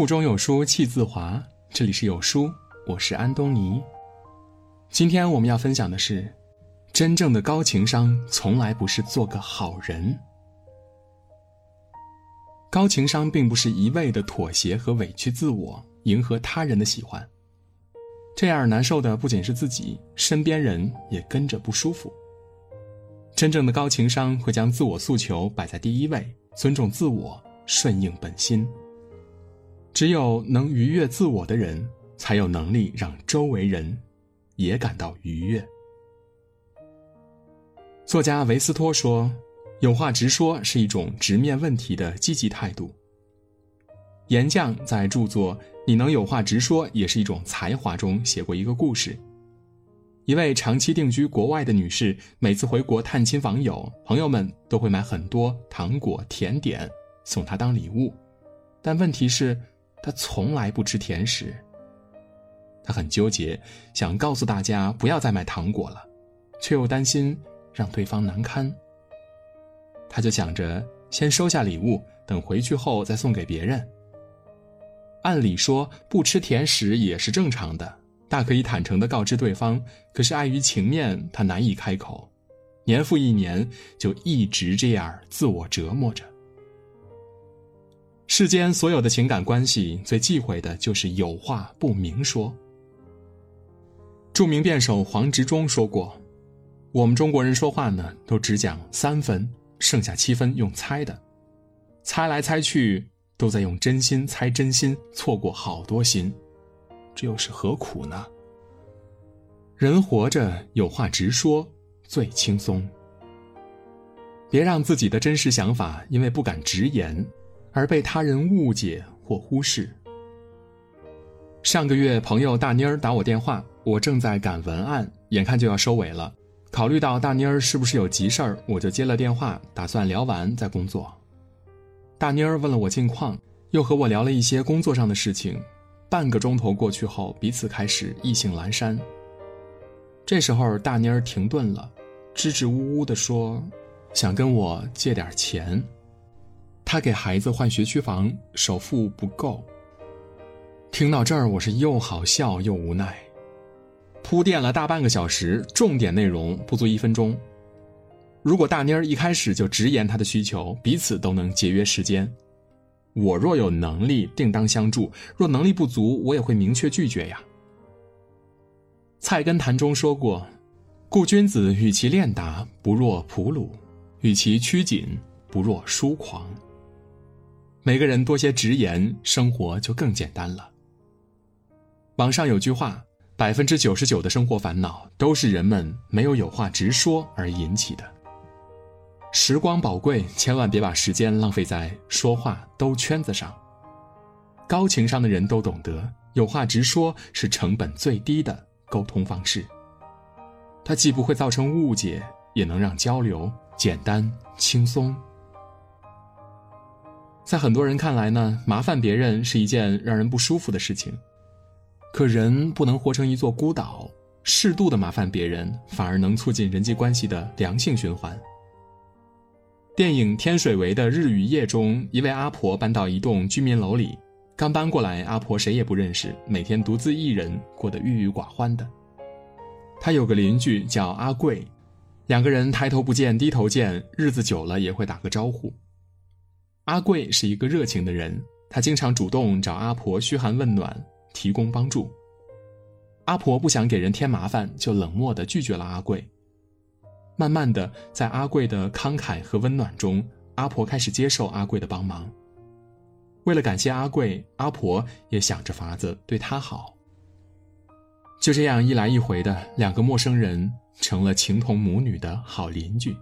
腹中有书气自华。这里是有书，我是安东尼。今天我们要分享的是，真正的高情商从来不是做个好人。高情商并不是一味的妥协和委屈自我，迎合他人的喜欢。这样难受的不仅是自己，身边人也跟着不舒服。真正的高情商会将自我诉求摆在第一位，尊重自我，顺应本心。只有能愉悦自我的人，才有能力让周围人也感到愉悦。作家维斯托说：“有话直说是一种直面问题的积极态度。”岩将在著作《你能有话直说也是一种才华》中写过一个故事。一位长期定居国外的女士，每次回国探亲访友，朋友们都会买很多糖果、甜点送她当礼物，但问题是，他从来不吃甜食。他很纠结，想告诉大家不要再买糖果了，却又担心让对方难堪。他就想着先收下礼物，等回去后再送给别人。按理说，不吃甜食也是正常的。大可以坦诚地告知对方，可是碍于情面，他难以开口。年复一年，就一直这样自我折磨着。世间所有的情感关系，最忌讳的就是有话不明说。著名辩手黄执中说过：“我们中国人说话呢，都只讲三分，剩下七分用猜的，猜来猜去，都在用真心猜真心，错过好多心。”这又是何苦呢？人活着有话直说最轻松。别让自己的真实想法因为不敢直言，而被他人误解或忽视。上个月，朋友大妮儿打我电话，我正在赶文案，眼看就要收尾了。考虑到大妮儿是不是有急事儿，我就接了电话，打算聊完再工作。大妮儿问了我近况，又和我聊了一些工作上的事情。半个钟头过去后，彼此开始意兴阑珊。这时候，大妮儿停顿了，支支吾吾地说：“想跟我借点钱。他给孩子换学区房，首付不够。”听到这儿，我是又好笑又无奈。铺垫了大半个小时，重点内容不足一分钟。如果大妮儿一开始就直言她的需求，彼此都能节约时间。我若有能力，定当相助；若能力不足，我也会明确拒绝呀。《菜根谭》中说过：“故君子与其练达，不若朴鲁；与其趋谨，不若疏狂。”每个人多些直言，生活就更简单了。网上有句话：“百分之九十九的生活烦恼，都是人们没有有话直说而引起的。”时光宝贵，千万别把时间浪费在说话兜圈子上。高情商的人都懂得，有话直说是成本最低的沟通方式。它既不会造成误解，也能让交流简单轻松。在很多人看来呢，麻烦别人是一件让人不舒服的事情。可人不能活成一座孤岛，适度的麻烦别人，反而能促进人际关系的良性循环。电影《天水围的日与夜》中，一位阿婆搬到一栋居民楼里，刚搬过来，阿婆谁也不认识，每天独自一人过得郁郁寡欢的。她有个邻居叫阿贵，两个人抬头不见低头见，日子久了也会打个招呼。阿贵是一个热情的人，他经常主动找阿婆嘘寒问暖，提供帮助。阿婆不想给人添麻烦，就冷漠地拒绝了阿贵。慢慢的，在阿贵的慷慨和温暖中，阿婆开始接受阿贵的帮忙。为了感谢阿贵，阿婆也想着法子对他好。就这样一来一回的，两个陌生人成了情同母女的好邻居。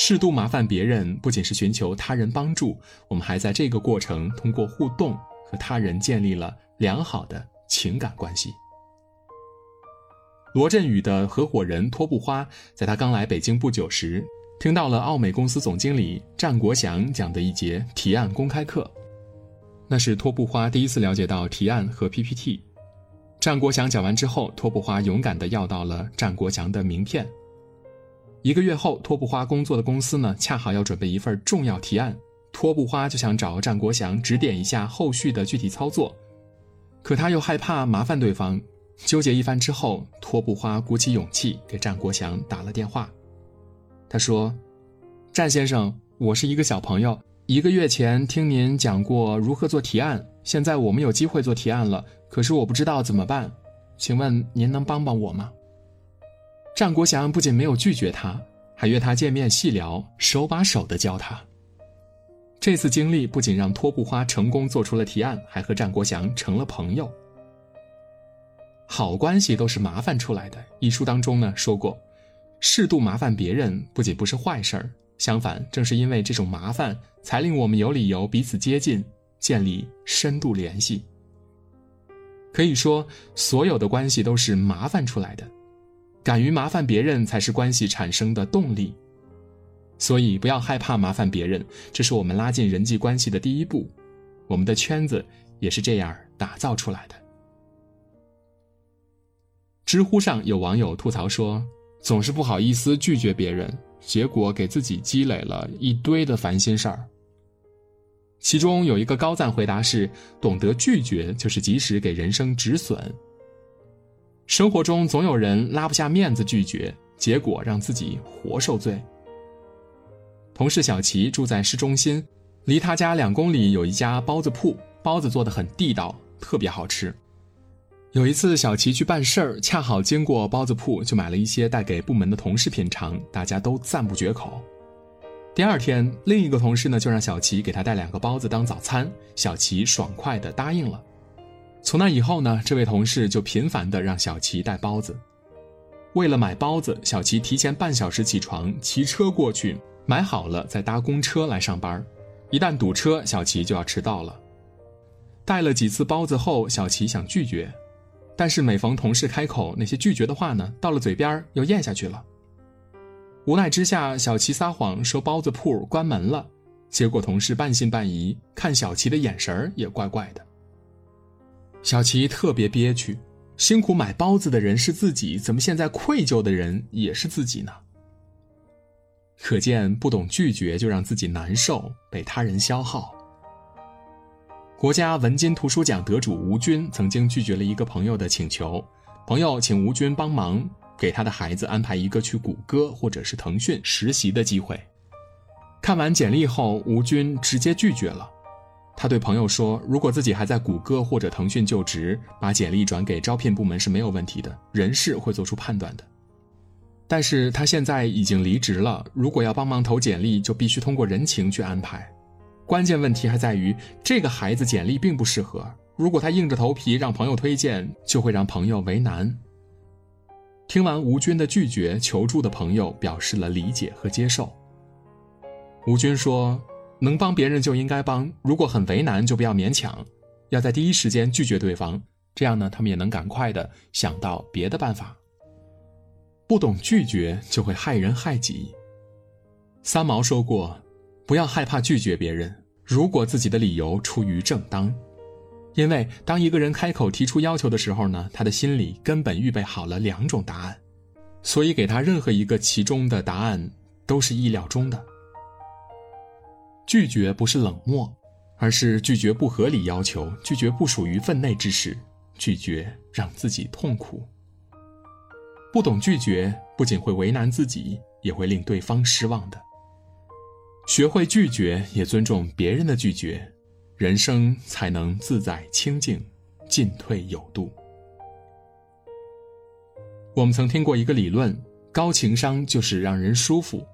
适度麻烦别人，不仅是寻求他人帮助，我们还在这个过程通过互动和他人建立了良好的情感关系。罗振宇的合伙人托布花，在他刚来北京不久时，听到了奥美公司总经理战国祥讲的一节提案公开课。那是托布花第一次了解到提案和 PPT。战国祥讲完之后，托布花勇敢地要到了战国祥的名片。一个月后，托布花工作的公司呢，恰好要准备一份重要提案，托布花就想找战国祥指点一下后续的具体操作，可他又害怕麻烦对方，纠结一番之后，托布花鼓起勇气给战国祥打了电话。他说：“战先生，我是一个小朋友，一个月前听您讲过如何做提案，现在我们有机会做提案了，可是我不知道怎么办，请问您能帮帮我吗？”战国祥不仅没有拒绝他，还约他见面细聊，手把手的教他。这次经历不仅让托布花成功做出了提案，还和战国祥成了朋友。好关系都是麻烦出来的。一书当中呢说过，适度麻烦别人不仅不是坏事儿，相反，正是因为这种麻烦，才令我们有理由彼此接近，建立深度联系。可以说，所有的关系都是麻烦出来的，敢于麻烦别人，才是关系产生的动力。所以，不要害怕麻烦别人，这是我们拉近人际关系的第一步。我们的圈子也是这样打造出来的。知乎上有网友吐槽说，总是不好意思拒绝别人，结果给自己积累了一堆的烦心事儿。其中有一个高赞回答是：懂得拒绝，就是及时给人生止损。生活中总有人拉不下面子拒绝，结果让自己活受罪。同事小齐住在市中心，离他家两公里有一家包子铺，包子做的很地道，特别好吃。有一次，小齐去办事儿，恰好经过包子铺，就买了一些带给部门的同事品尝，大家都赞不绝口。第二天，另一个同事呢就让小齐给他带两个包子当早餐，小齐爽快的答应了。从那以后呢，这位同事就频繁的让小齐带包子。为了买包子，小齐提前半小时起床，骑车过去。买好了再搭公车来上班，一旦堵车，小齐就要迟到了。带了几次包子后，小齐想拒绝，但是每逢同事开口，那些拒绝的话呢，到了嘴边又咽下去了。无奈之下，小齐撒谎说包子铺关门了，结果同事半信半疑，看小齐的眼神也怪怪的。小齐特别憋屈，辛苦买包子的人是自己，怎么现在愧疚的人也是自己呢？可见，不懂拒绝就让自己难受，被他人消耗。国家文津图书奖得主吴军曾经拒绝了一个朋友的请求，朋友请吴军帮忙给他的孩子安排一个去谷歌或者是腾讯实习的机会。看完简历后，吴军直接拒绝了。他对朋友说：“如果自己还在谷歌或者腾讯就职，把简历转给招聘部门是没有问题的，人事会做出判断的。”但是他现在已经离职了，如果要帮忙投简历，就必须通过人情去安排。关键问题还在于这个孩子简历并不适合，如果他硬着头皮让朋友推荐，就会让朋友为难。听完吴军的拒绝，求助的朋友表示了理解和接受。吴军说：“能帮别人就应该帮，如果很为难就不要勉强，要在第一时间拒绝对方，这样呢，他们也能赶快的想到别的办法。”不懂拒绝就会害人害己。三毛说过：“不要害怕拒绝别人，如果自己的理由出于正当。因为当一个人开口提出要求的时候呢，他的心里根本预备好了两种答案，所以给他任何一个其中的答案都是意料中的。拒绝不是冷漠，而是拒绝不合理要求，拒绝不属于分内之事，拒绝让自己痛苦。”不懂拒绝，不仅会为难自己，也会令对方失望的。学会拒绝，也尊重别人的拒绝，人生才能自在清静，进退有度。我们曾听过一个理论：高情商就是让人舒服。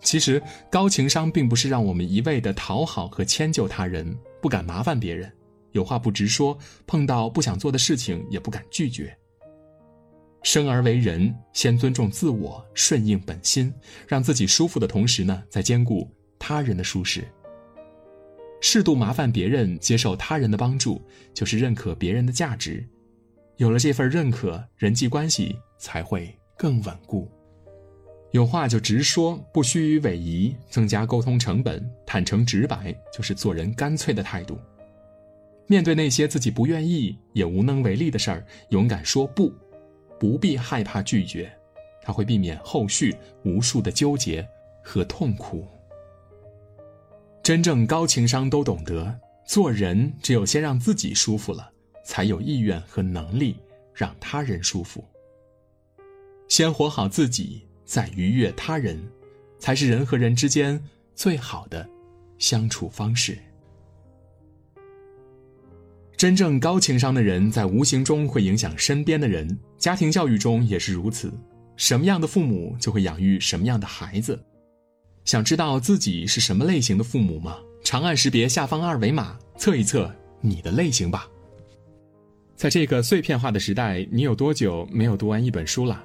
其实，高情商并不是让我们一味的讨好和迁就他人，不敢麻烦别人，有话不直说，碰到不想做的事情也不敢拒绝。生而为人，先尊重自我，顺应本心，让自己舒服的同时呢，再兼顾他人的舒适。适度麻烦别人，接受他人的帮助，就是认可别人的价值。有了这份认可，人际关系才会更稳固。有话就直说，不虚伪仪，增加沟通成本。坦诚直白，就是做人干脆的态度。面对那些自己不愿意也无能为力的事儿，勇敢说不。不必害怕拒绝，他会避免后续无数的纠结和痛苦。真正高情商都懂得，做人只有先让自己舒服了，才有意愿和能力让他人舒服。先活好自己，在愉悦他人，才是人和人之间最好的相处方式。真正高情商的人，在无形中会影响身边的人，家庭教育中也是如此。什么样的父母，就会养育什么样的孩子。想知道自己是什么类型的父母吗？长按识别下方二维码，测一测你的类型吧。在这个碎片化的时代，你有多久没有读完一本书了？